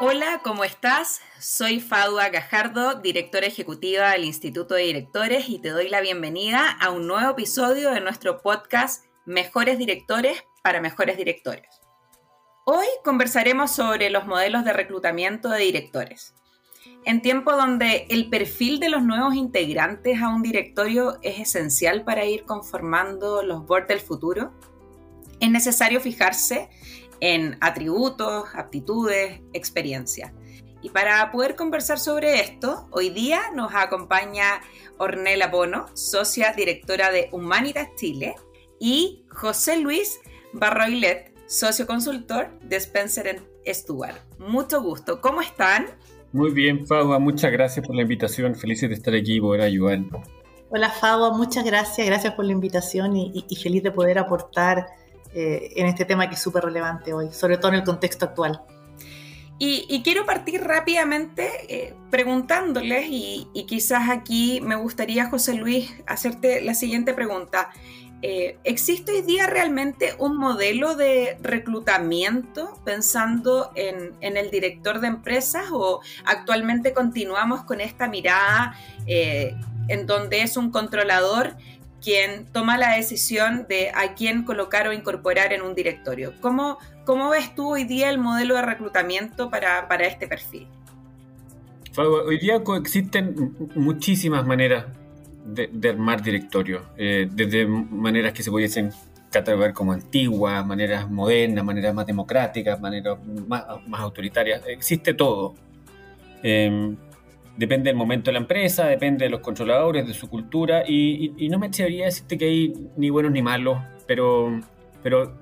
Hola, ¿cómo estás? Soy Fadua Gajardo, directora ejecutiva del Instituto de Directores y te doy la bienvenida a un nuevo episodio de nuestro podcast Mejores Directores para Mejores Directores. Hoy conversaremos sobre los modelos de reclutamiento de directores. En tiempo donde el perfil de los nuevos integrantes a un directorio es esencial para ir conformando los boards del futuro, es necesario fijarse en atributos, aptitudes, experiencia. Y para poder conversar sobre esto, hoy día nos acompaña Ornella Bono, socia directora de Humanitas Chile, y José Luis Barroilet, socio consultor de Spencer Stuart. Mucho gusto. ¿Cómo están? Muy bien, Fagua, muchas gracias por la invitación. Felices de estar aquí y poder ayudar. Hola, Fagua, muchas gracias. Gracias por la invitación y, y feliz de poder aportar eh, en este tema que es súper relevante hoy, sobre todo en el contexto actual. Y, quiero partir rápidamente eh, preguntándoles, y, quizás aquí me gustaría, José Luis, hacerte la siguiente pregunta. Eh, ¿Existe hoy día realmente un modelo de reclutamiento pensando en, el director de empresas o actualmente continuamos con esta mirada en donde es un controlador quien toma la decisión de a quién colocar o incorporar en un directorio. ¿Cómo, cómo ves tú hoy día el modelo de reclutamiento para, para este perfil? Hoy día coexisten muchísimas maneras de, armar directorio, eh, desde maneras que se pudiesen catalogar como antiguas, maneras modernas, maneras más democráticas, maneras más, más autoritarias. Existe todo. Eh, depende del momento de la empresa, depende de los controladores, de su cultura, y, no me atrevería a decirte que hay ni buenos ni malos, pero, pero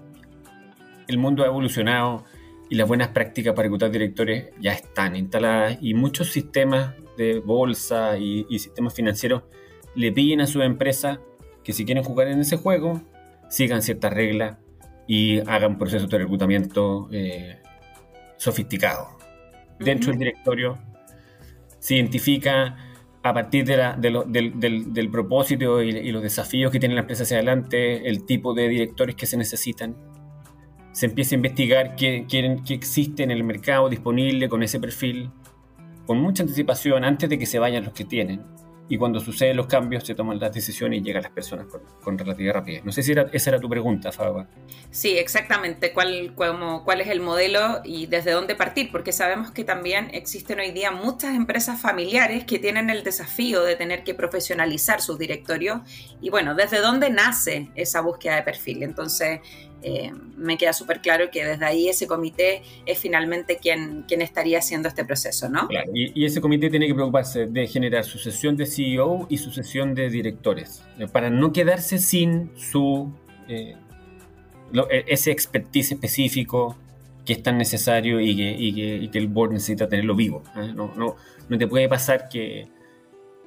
el mundo ha evolucionado y las buenas prácticas para reclutar directores ya están instaladas y muchos sistemas de bolsa y, sistemas financieros le piden a su empresa que si quieren jugar en ese juego, sigan ciertas reglas y hagan procesos de reclutamiento eh, sofisticados. Dentro del directorio se identifica a partir de del, propósito y, los desafíos que tiene la empresa hacia adelante, el tipo de directores que se necesitan. Se empieza a investigar qué, qué existe en el mercado disponible con ese perfil, con mucha anticipación antes de que se vayan los que tienen y cuando suceden los cambios se toman las decisiones y llegan las personas con, relativa rapidez. No sé si esa era tu pregunta, Faba. Sí, exactamente. ¿Cuál, ¿Cuál es el modelo y desde dónde partir? Porque sabemos que también existen hoy día muchas empresas familiares que tienen el desafío de tener que profesionalizar sus directorios y bueno, ¿desde dónde nace esa búsqueda de perfil? Entonces, eh, me queda súper claro que desde ahí ese comité es finalmente quien, quien estaría haciendo este proceso, ¿no? Y, ese comité tiene que preocuparse de generar sucesión de CEO y sucesión de directores, eh, para no quedarse sin su eh, e, ese expertise específico que es tan necesario y que, y que, el board necesita tenerlo vivo. No, no, no te puede pasar que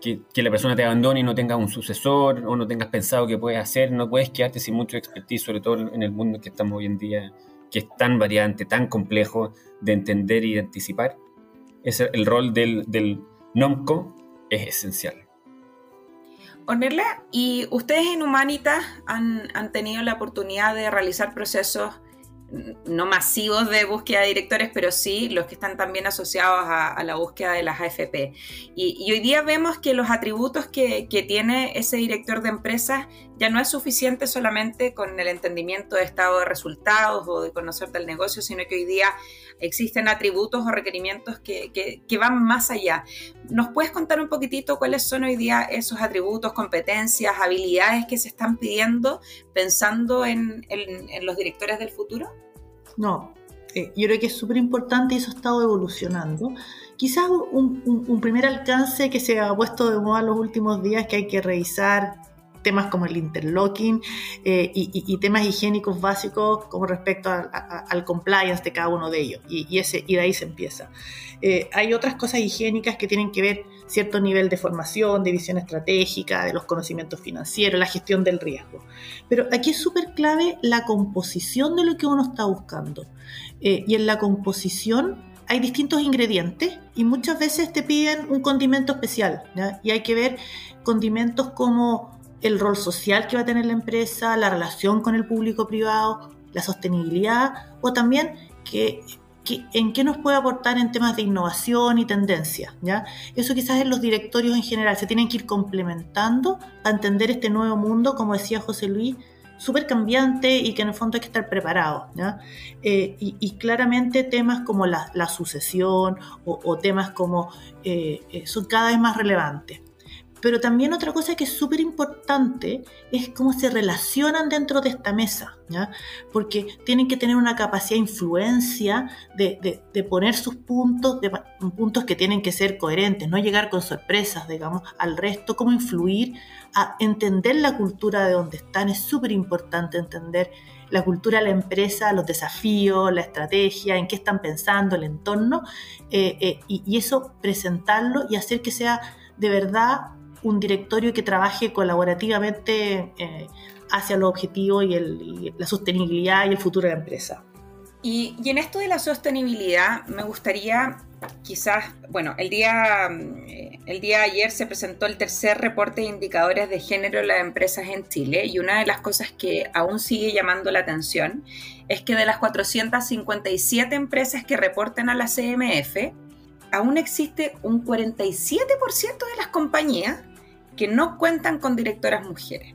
que, la persona te abandone y no tengas un sucesor o no tengas pensado qué puedes hacer, no puedes quedarte sin mucho expertise, sobre todo en el mundo que estamos hoy en día, que es tan variante, tan complejo de entender y de anticipar. Es el rol del, del NOMCO es esencial. Ponerla, ¿y ustedes en Humanitas han, han tenido la oportunidad de realizar procesos no masivos de búsqueda de directores, pero sí los que están también asociados a, la búsqueda de las AFP. Y, hoy día vemos que los atributos que, que, tiene ese director de empresas ya no es suficiente solamente con el entendimiento de estado de resultados o de conocer del negocio, sino que hoy día existen atributos o requerimientos que, que, van más allá. ¿Nos puedes contar un poquitito cuáles son hoy día esos atributos, competencias, habilidades que se están pidiendo pensando en, en, los directores del futuro? No, eh, yo creo que es súper importante y eso ha estado evolucionando. Quizás un, un, primer alcance que se ha puesto de moda en los últimos días que hay que revisar temas como el interlocking eh, y, temas higiénicos básicos como respecto al compliance de cada uno de ellos. Y, y de ahí se empieza. Eh, hay otras cosas higiénicas que tienen que ver cierto nivel de formación, de visión estratégica, de los conocimientos financieros, la gestión del riesgo. Pero aquí es súper clave la composición de lo que uno está buscando. Eh, y en la composición hay distintos ingredientes y muchas veces te piden un condimento especial. Y hay que ver condimentos como el rol social que va a tener la empresa, la relación con el público privado, la sostenibilidad o también que, en qué nos puede aportar en temas de innovación y tendencia. ¿ya? Eso quizás en los directorios en general se tienen que ir complementando para entender este nuevo mundo, como decía José Luis, súper cambiante y que en el fondo hay que estar preparado. Eh, y, claramente temas como la, sucesión o, temas como eh, eh, son cada vez más relevantes. Pero también otra cosa que es súper importante es cómo se relacionan dentro de esta mesa, ¿ya? porque tienen que tener una capacidad de influencia, de, de, poner sus puntos, puntos que tienen que ser coherentes, no llegar con sorpresas, digamos, al resto, cómo influir, a entender la cultura de donde están, es súper importante entender la cultura de la empresa, los desafíos, la estrategia, en qué están pensando, el entorno, eh, eh, y eso presentarlo y hacer que sea de verdad un directorio que trabaje colaborativamente eh, hacia los objetivos y, la sostenibilidad y el futuro de la empresa. Y, en esto de la sostenibilidad, me gustaría quizás, bueno, el día, eh, el día de ayer se presentó el tercer reporte de indicadores de género en las empresas en Chile y una de las cosas que aún sigue llamando la atención es que de las 457 empresas que reportan a la CMF, aún existe un 47% de las compañías que no cuentan con directoras mujeres.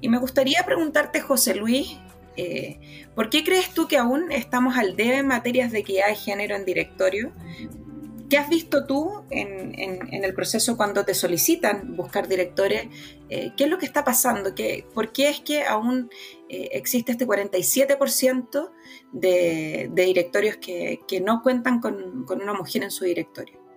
Y me gustaría preguntarte, José Luis, eh, ¿por qué crees tú que aún estamos al debe en materias de equidad de género en directorio? ¿Qué has visto tú en, el proceso cuando te solicitan buscar directores? Eh, ¿Qué es lo que está pasando? ¿Qué, ¿Por qué es que aún eh, existe este 47% de, directorios que, no cuentan con una mujer en su directorio?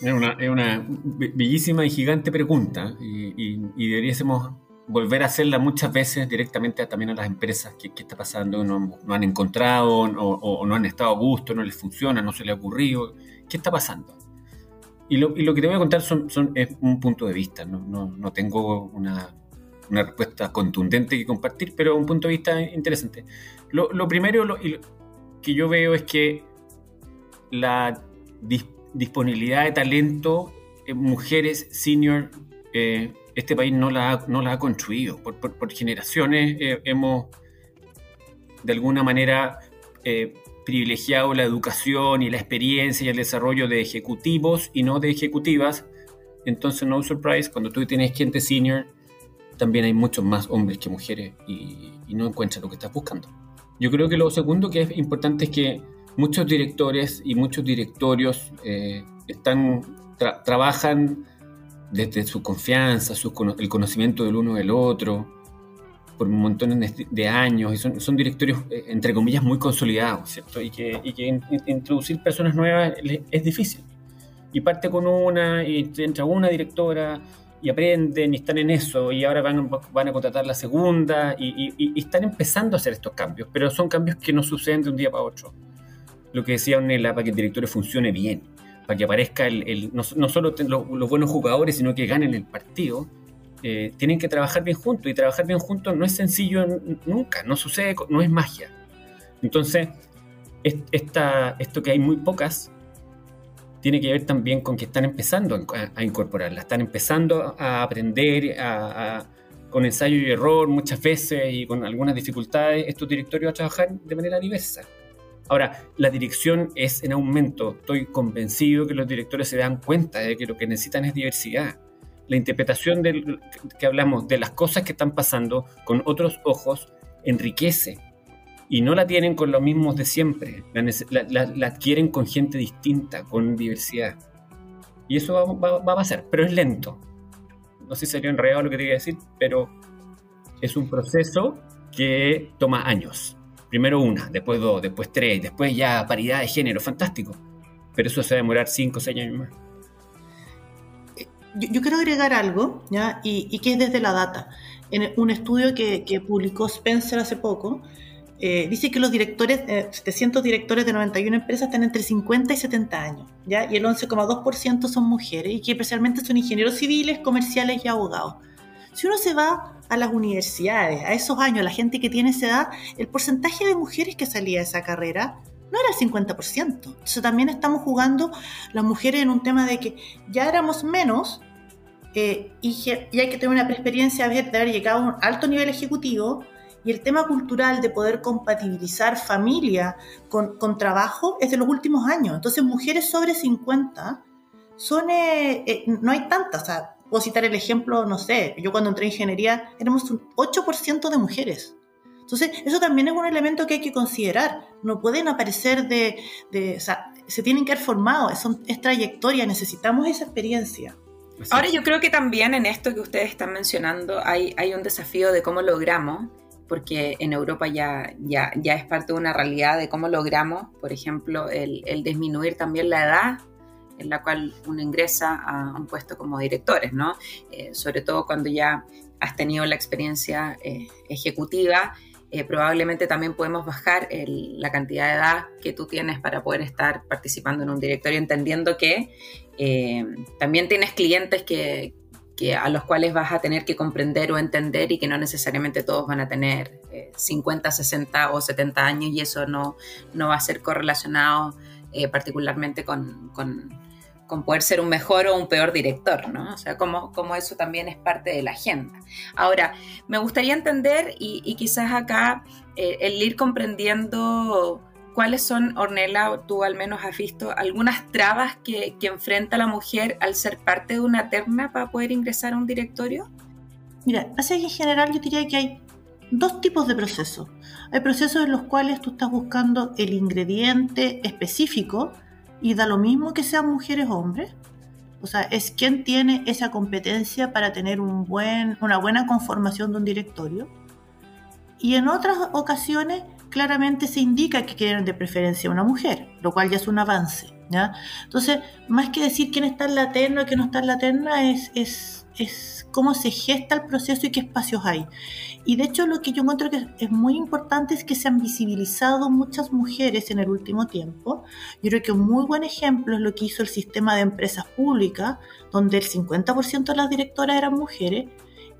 Es una, bellísima y gigante pregunta y, deberíamos volver a hacerla muchas veces directamente también a las empresas. ¿Qué, está pasando? No, han encontrado o, no han estado a gusto, no les funciona, no se les ha ocurrido. ¿Qué está pasando? Y lo, que te voy a contar son, es un punto de vista. No, tengo una, respuesta contundente que compartir, pero un punto de vista interesante. Lo, primero que yo veo es que la disponibilidad disponibilidad de talento en mujeres senior, eh, este país no la ha, no la ha construido. Por, generaciones eh, hemos, de alguna manera, eh, privilegiado la educación y la experiencia y el desarrollo de ejecutivos y no de ejecutivas. Entonces, no surprise, cuando tú tienes gente senior, también hay muchos más hombres que mujeres y, y no encuentras lo que estás buscando. Yo creo que lo segundo que es importante es que muchos directores y muchos directorios eh, están, trabajan desde su confianza, su, el conocimiento del uno del otro, por un montón de, años, y son, directorios, eh, entre comillas, muy consolidados, ¿cierto? Y que, introducir personas nuevas es difícil. Y parte con una, y entra una directora, y aprenden, y están en eso, y ahora van, van a contratar la segunda, y, y están empezando a hacer estos cambios, pero son cambios que no suceden de un día para otro lo que decía Ornella, para que el directorio funcione bien, para que aparezca el, no, solo los, buenos jugadores, sino que ganen el partido, eh, tienen que trabajar bien juntos. Y trabajar bien juntos no es sencillo nunca, no sucede, no es magia. Entonces, esta, esto que hay muy pocas, tiene que ver también con que están empezando a, incorporarla, están empezando a aprender, con ensayo y error muchas veces y con algunas dificultades, estos directorios a trabajar de manera diversa. Ahora, la dirección es en aumento. Estoy convencido que los directores se dan cuenta de que lo que necesitan es diversidad. La interpretación del, que hablamos de las cosas que están pasando con otros ojos enriquece. Y no la tienen con los mismos de siempre. La, adquieren con gente distinta, con diversidad. Y eso va, va a pasar, pero es lento. No sé si sería enredado lo que te iba a decir, pero es un proceso que toma años. Primero una, después dos, después tres, después ya paridad de género, fantástico. Pero eso se va a demorar cinco o seis años más. Yo, quiero agregar algo, ¿ya? Y, que es desde la data. En un estudio que, publicó Spencer hace poco, eh, dice que los directores, 700 eh, directores de 91 empresas están entre 50 y 70 años, ¿ya? Y el 11,2% son mujeres, y que especialmente son ingenieros civiles, comerciales y abogados. Si uno se va a las universidades, a esos años, la gente que tiene esa edad, el porcentaje de mujeres que salía de esa carrera no era el 50%. Entonces también estamos jugando las mujeres en un tema de que ya éramos menos, eh, y, hay que tener una experiencia de haber llegado a un alto nivel ejecutivo y el tema cultural de poder compatibilizar familia con, con trabajo es de los últimos años. Entonces, mujeres sobre 50 son, eh, eh, no hay tantas. Puedo citar el ejemplo, no sé, yo cuando entré en ingeniería éramos un 8% de mujeres. Entonces, eso también es un elemento que hay que considerar. No pueden aparecer de, de o sea, se tienen que haber formado, es, es trayectoria, necesitamos esa experiencia. Ahora yo creo que también en esto que ustedes están mencionando hay, hay un desafío de cómo logramos, porque en Europa ya, ya, ya es parte de una realidad de cómo logramos, por ejemplo, el, el disminuir también la edad en la cual uno ingresa a un puesto como directores, ¿no? Eh, sobre todo cuando ya has tenido la experiencia eh, ejecutiva, eh, probablemente también podemos bajar la cantidad de edad que tú tienes para poder estar participando en un directorio, entendiendo que también tienes clientes que, a los cuales vas a tener que comprender o entender y que no necesariamente todos van a tener 50, 60 o 70 años y eso no, no va a ser correlacionado particularmente con, con poder ser un mejor o un peor director, ¿no? O sea, como, como eso también es parte de la agenda. Ahora, me gustaría entender y, quizás acá eh, el ir comprendiendo cuáles son, Ornella, tú al menos has visto algunas trabas que, que enfrenta la mujer al ser parte de una terna para poder ingresar a un directorio. Mira, así que en general yo diría que hay dos tipos de procesos. Hay procesos en los cuales tú estás buscando el ingrediente específico y da lo mismo que sean mujeres o hombres. O sea, es quien tiene esa competencia para tener un buen, una buena conformación de un directorio. Y en otras ocasiones claramente se indica que quieren de preferencia una mujer, lo cual ya es un avance. ¿ya? Entonces, más que decir quién está en la terna o quién no está en la terna, es, es, es cómo se gesta el proceso y qué espacios hay. Y de hecho lo que yo encuentro que es muy importante es que se han visibilizado muchas mujeres en el último tiempo. Yo creo que un muy buen ejemplo es lo que hizo el sistema de empresas públicas, donde el 50% de las directoras eran mujeres.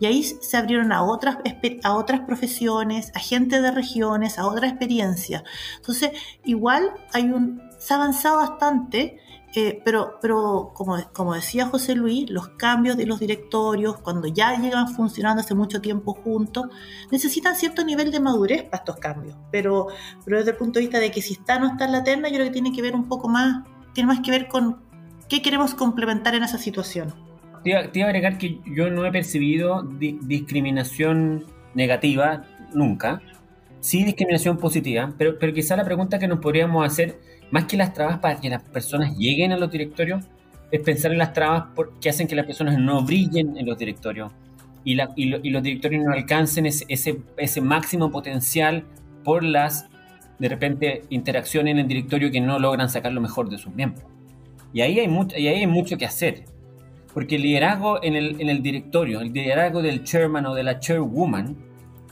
Y ahí se abrieron a otras, a otras profesiones, a gente de regiones, a otra experiencia. Entonces, igual hay un, se ha avanzado bastante eh, pero, pero como, decía José Luis, los cambios de los directorios, cuando ya llegan funcionando hace mucho tiempo juntos, necesitan cierto nivel de madurez para estos cambios. Pero, pero desde el punto de vista de que si está o no está en la terna, yo creo que tiene que ver un poco más, tiene más que ver con qué queremos complementar en esa situación. Te iba, a agregar que yo no he percibido discriminación negativa nunca, sí discriminación positiva, pero, pero quizá la pregunta que nos podríamos hacer más que las trabas para que las personas lleguen a los directorios, es pensar en las trabas que hacen que las personas no brillen en los directorios y, los directorios no alcancen ese, ese, máximo potencial por las, de repente, interacciones en el directorio que no logran sacar lo mejor de sus miembros. Y ahí hay, mucho, y ahí hay mucho que hacer. Porque el liderazgo en el, en el directorio, el liderazgo del chairman o de la chairwoman,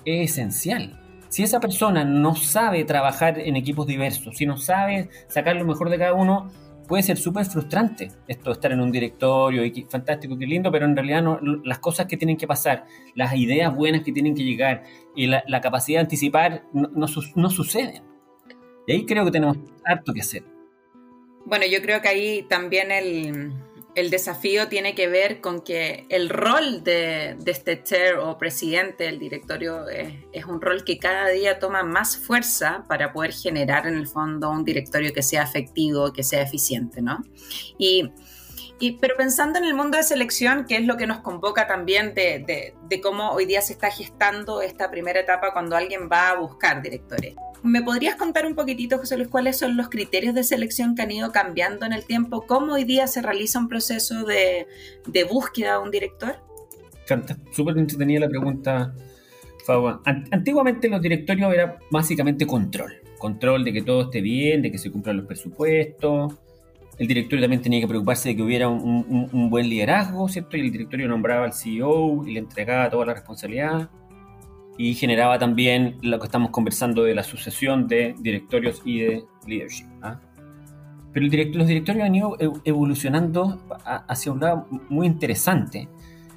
es esencial si esa persona no sabe trabajar en equipos diversos, si no sabe sacar lo mejor de cada uno, puede ser súper frustrante esto de estar en un directorio, fantástico, qué lindo, pero en realidad no, las cosas que tienen que pasar, las ideas buenas que tienen que llegar y la, capacidad de anticipar no, no suceden. Y ahí creo que tenemos harto que hacer. Bueno, yo creo que ahí también el, el desafío tiene que ver con que el rol de, este chair o presidente del directorio es, un rol que cada día toma más fuerza para poder generar en el fondo un directorio que sea efectivo, que sea eficiente, ¿no? Y, pero pensando en el mundo de selección, que es lo que nos convoca también de, de cómo hoy día se está gestando esta primera etapa cuando alguien va a buscar directores. ¿Me podrías contar un poquitito, José Luis, cuáles son los criterios de selección que han ido cambiando en el tiempo? ¿Cómo hoy día se realiza un proceso de, búsqueda de un director? Súper entretenida la pregunta, Fabio. Antiguamente los directorios era básicamente control. Control de que todo esté bien, de que se cumplan los presupuestos. El directorio también tenía que preocuparse de que hubiera un, buen liderazgo, ¿cierto? Y el directorio nombraba al CEO y le entregaba toda la responsabilidad y generaba también lo que estamos conversando de la sucesión de directorios y de leadership. ¿ah? Pero el los directorios han ido evolucionando hacia un lado muy interesante,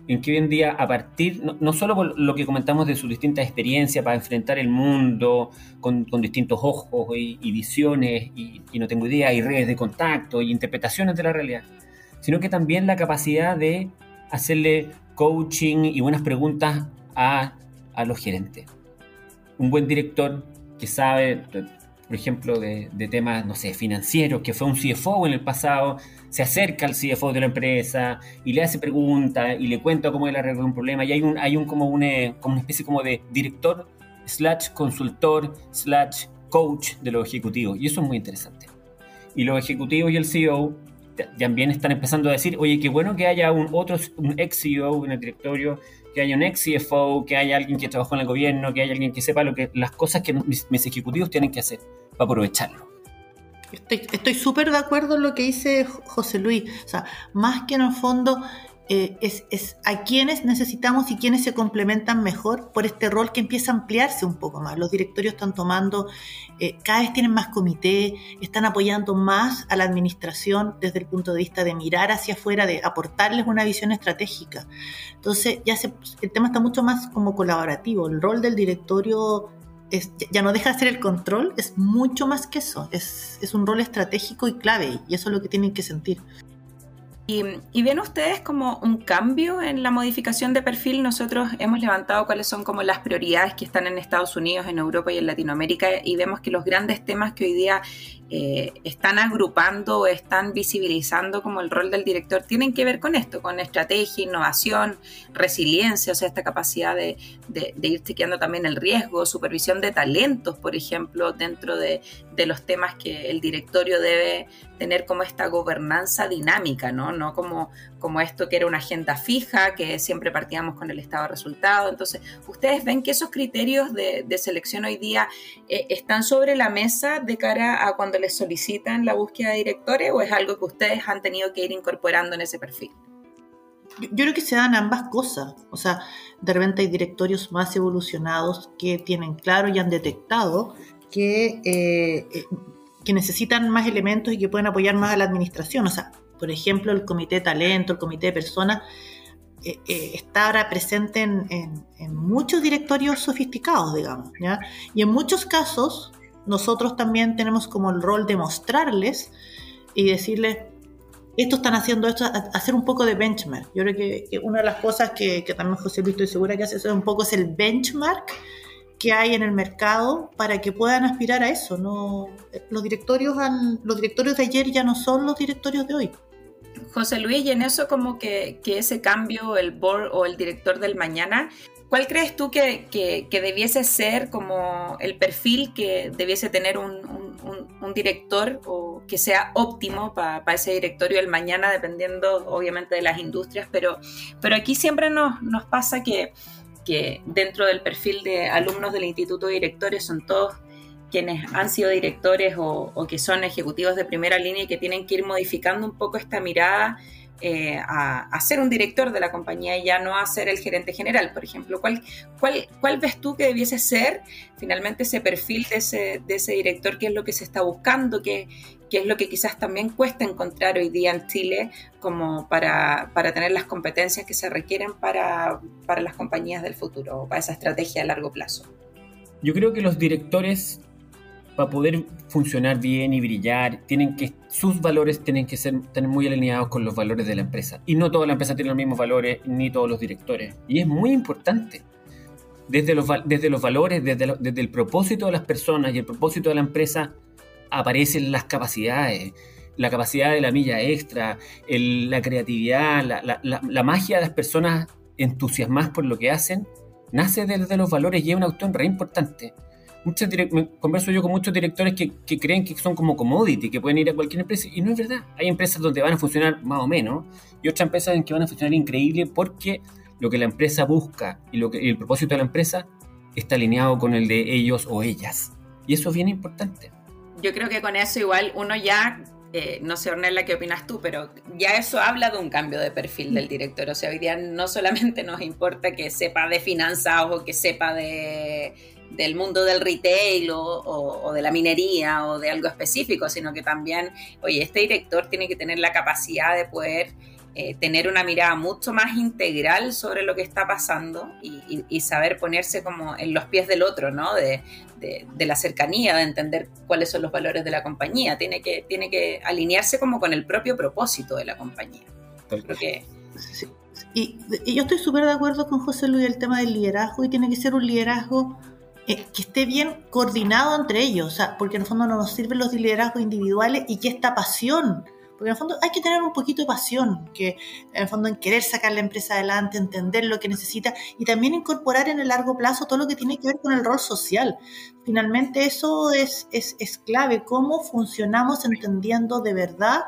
en que hoy en día, a partir, no, solo por lo que comentamos de sus distintas experiencias para enfrentar el mundo con, con distintos ojos y, visiones, y, y, no tengo idea, y redes de contacto y interpretaciones de la realidad, sino que también la capacidad de hacerle coaching y buenas preguntas a, a los gerentes. Un buen director que sabe, por ejemplo, de, temas, no sé, financieros, que fue un CFO en el pasado, se acerca al CFO de la empresa y le hace preguntas y le cuenta cómo él arregló un problema. Y hay un, hay un como, una, como una especie como de director slash consultor slash coach de los ejecutivos. Y eso es muy interesante. Y los ejecutivos y el CEO también están empezando a decir, oye, qué bueno que haya un otro, un ex CEO en el directorio, que haya un ex CFO, que haya alguien que trabajó en el gobierno, que haya alguien que sepa lo que, las cosas que mis, mis ejecutivos tienen que hacer para aprovecharlo. Estoy súper de acuerdo en lo que dice José Luis. O sea, más que en el fondo eh, es, es, a quienes necesitamos y quienes se complementan mejor por este rol que empieza a ampliarse un poco más. Los directorios están tomando, eh, cada vez tienen más comité, están apoyando más a la administración desde el punto de vista de mirar hacia afuera, de aportarles una visión estratégica. Entonces, ya se, el tema está mucho más como colaborativo. El rol del directorio es, ya no deja de ser el control, es mucho más que eso. Es, es un rol estratégico y clave, y eso es lo que tienen que sentir. Y, ven ustedes como un cambio en la modificación de perfil. Nosotros hemos levantado cuáles son como las prioridades que están en Estados Unidos, en Europa y en Latinoamérica y vemos que los grandes temas que hoy día eh, están agrupando o están visibilizando como el rol del director tienen que ver con esto, con estrategia, innovación, resiliencia, o sea, esta capacidad de, ir chequeando también el riesgo, supervisión de talentos, por ejemplo, dentro de, los temas que el directorio debe tener como esta gobernanza dinámica, ¿no? No como, como esto que era una agenda fija, que siempre partíamos con el estado de resultado. Entonces, ¿ustedes ven que esos criterios de, selección hoy día eh, están sobre la mesa de cara a cuando les solicitan la búsqueda de directores o es algo que ustedes han tenido que ir incorporando en ese perfil? Yo, creo que se dan ambas cosas. O sea, de repente hay directorios más evolucionados que tienen claro y han detectado que, eh, eh, que necesitan más elementos y que pueden apoyar más a la administración. O sea, por ejemplo, el comité de talento, el comité de personas, eh, está ahora presente en, en, muchos directorios sofisticados, digamos. ¿ya? Y en muchos casos, nosotros también tenemos como el rol de mostrarles y decirles, esto están haciendo esto, hacer un poco de benchmark. Yo creo que, una de las cosas que, también José Luis estoy segura que hace es un poco es el benchmark que hay en el mercado para que puedan aspirar a eso. No, los directorios los directorios de ayer ya no son los directorios de hoy. José Luis, y en eso como que, que ese cambio, el board o el director del mañana, ¿Cuál crees tú que, debiese ser como el perfil que debiese tener un, director o que sea óptimo para ese directorio del mañana, dependiendo obviamente de las industrias? Pero, pero aquí siempre nos, nos pasa que, que dentro del perfil de alumnos del Instituto de Directores son todos quienes han sido directores o, que son ejecutivos de primera línea y que tienen que ir modificando un poco esta mirada eh, a, ser un director de la compañía y ya no a ser el gerente general, por ejemplo. ¿Cuál, ves tú que debiese ser finalmente ese perfil de ese, director? ¿Qué es lo que se está buscando? ¿Qué, es lo que quizás también cuesta encontrar hoy día en Chile como para, para tener las competencias que se requieren para, para las compañías del futuro o para esa estrategia a largo plazo? Yo creo que los directores para poder funcionar bien y brillar, tienen que, sus valores tienen que ser, tener muy alineados con los valores de la empresa. Y no toda la empresa tiene los mismos valores, ni todos los directores. Y es muy importante. Desde los, desde los valores, desde, desde el propósito de las personas y el propósito de la empresa, aparecen las capacidades, la capacidad de la milla extra, la creatividad, la, la, la, magia de las personas entusiasmadas por lo que hacen, nace desde los valores y es un autor re importante muchas converso yo con muchos directores que, creen que son como commodity, que pueden ir a cualquier empresa, y no es verdad. Hay empresas donde van a funcionar más o menos, y otras empresas en que van a funcionar increíble porque lo que la empresa busca y, lo que, el propósito de la empresa está alineado con el de ellos o ellas. Y eso es bien importante. Yo creo que con eso igual uno ya eh, no sé, Ornella, qué opinas tú, pero ya eso habla de un cambio de perfil del director. O sea, hoy día no solamente nos importa que sepa de finanzas o que sepa de del mundo del retail o, de la minería o de algo específico, sino que también, oye, este director tiene que tener la capacidad de poder eh, tener una mirada mucho más integral sobre lo que está pasando y, saber ponerse como en los pies del otro, ¿no? De, la cercanía, de entender cuáles son los valores de la compañía. Tiene que, tiene que alinearse como con el propio propósito de la compañía. Creo que... Y, yo estoy súper de acuerdo con José Luis el tema del liderazgo y tiene que ser un liderazgo eh, que esté bien coordinado entre ellos, o sea, porque en el fondo no nos sirven los liderazgos individuales y que esta pasión porque en el fondo hay que tener un poquito de pasión, que en el fondo en querer sacar la empresa adelante, entender lo que necesita y también incorporar en el largo plazo todo lo que tiene que ver con el rol social. Finalmente eso es, es, es clave, cómo funcionamos entendiendo de verdad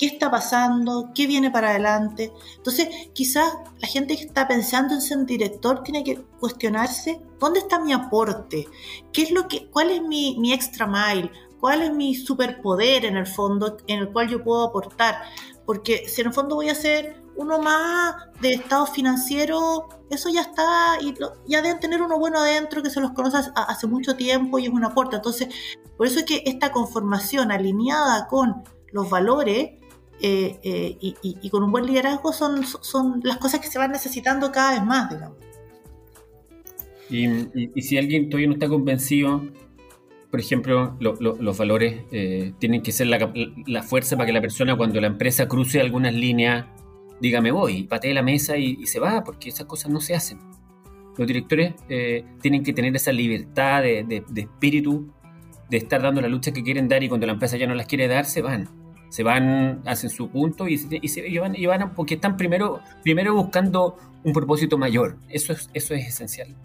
qué está pasando, qué viene para adelante. Entonces, quizás la gente que está pensando en ser director tiene que cuestionarse, ¿dónde está mi aporte? ¿Qué es lo que, ¿Cuál es mi, mi extra mile? cuál es mi superpoder en el fondo en el cual yo puedo aportar. Porque si en el fondo voy a ser uno más de estado financiero, eso ya está, y ya deben tener uno bueno adentro que se los conoce hace mucho tiempo y es un aporte. Entonces, por eso es que esta conformación alineada con los valores eh, eh, y, con un buen liderazgo son, son las cosas que se van necesitando cada vez más, digamos. Y, si alguien todavía no está convencido por ejemplo, los valores eh, tienen que ser la, fuerza para que la persona cuando la empresa cruce algunas líneas diga me voy, patee la mesa y, se va, porque esas cosas no se hacen. Los directores tienen que tener esa libertad de, espíritu, de estar dando la lucha que quieren dar y cuando la empresa ya no las quiere dar, se van. Se van, hacen su punto y, se van, y van porque están primero, primero buscando un propósito mayor. Eso es, eso es esencial.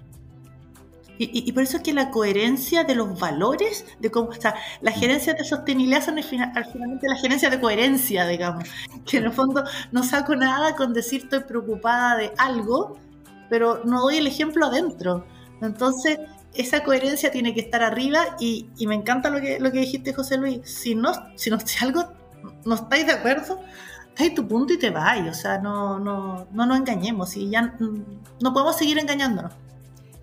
Y, por eso es que la coherencia de los valores, de cómo está, la mm. gerencia de sostenibilidad son al finalmente la gerencia de coherencia, digamos. Que en el fondo no saco nada con decir estoy preocupada de algo, pero no doy el ejemplo adentro. Entonces, esa coherencia tiene que estar arriba y, me encanta lo que, lo que dijiste, José Luis. Si no, si, no, si algo no estáis de acuerdo, dais tu punto y te vais. O sea, no, no, no nos engañemos y ya no podemos seguir engañándonos.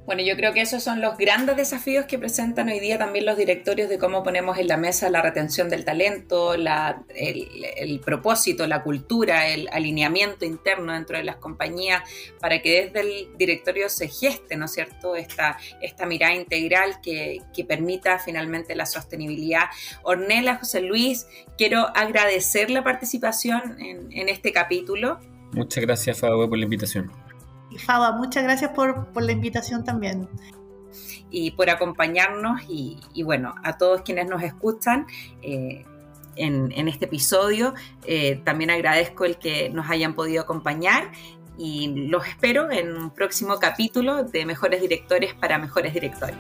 Bueno, yo creo que esos son los grandes desafíos que presentan hoy día también los directorios de cómo ponemos en la mesa la retención del talento, el, propósito, la cultura, el alineamiento interno dentro de las compañías, para que desde el directorio se geste, ¿no es cierto?, esta, esta mirada integral que, permita finalmente la sostenibilidad. Ornella, José Luis, quiero agradecer la participación en, este capítulo. Muchas gracias, Fabio, por la invitación. Faba, muchas gracias por, la invitación también. Y por acompañarnos y, bueno, a todos quienes nos escuchan. Eh, en, este episodio. Eh, también agradezco el que nos hayan podido acompañar y los espero en un próximo capítulo de Mejores Directores para Mejores Directores.